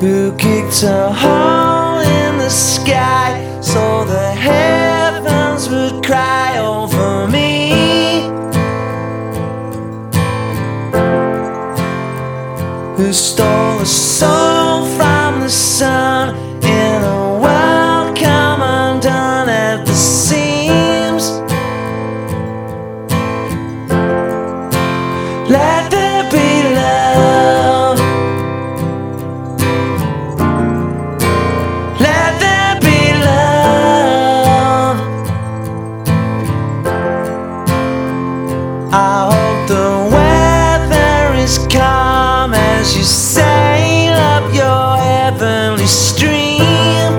who kicked a hole in the sky so the heavens would cry over me. Who stole a soul? as you sail up your heavenly stream.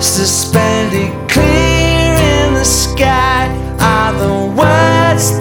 Suspended clear in the sky are the words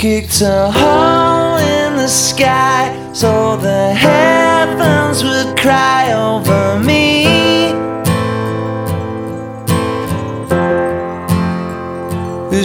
kicked a hole in the sky so the heavens would cry over me. Who